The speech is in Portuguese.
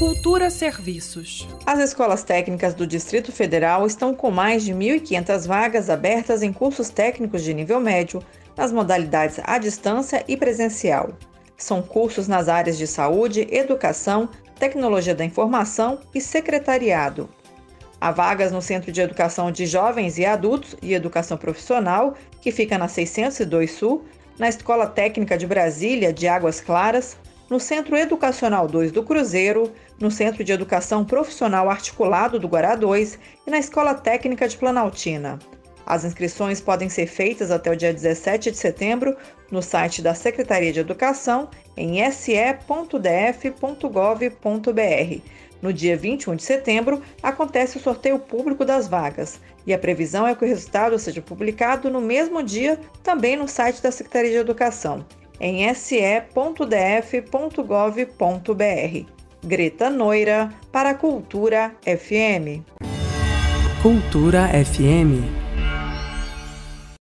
Cultura Serviços. As escolas técnicas do Distrito Federal estão com mais de 1.500 vagas abertas em cursos técnicos de nível médio, nas modalidades à distância e presencial. São cursos nas áreas de saúde, educação, tecnologia da informação e secretariado. Há vagas no Centro de Educação de Jovens e Adultos e Educação Profissional, que fica na 602 Sul, na Escola Técnica de Brasília de Águas Claras, no Centro Educacional 2 do Cruzeiro, no Centro de Educação Profissional Articulado do Guará 2 e na Escola Técnica de Planaltina. As inscrições podem ser feitas até o dia 17 de setembro no site da Secretaria de Educação em se.df.gov.br. No dia 21 de setembro, acontece o sorteio público das vagas e a previsão é que o resultado seja publicado no mesmo dia também no site da Secretaria de Educação em se.df.gov.br. Greta Noira, para Cultura FM. Cultura FM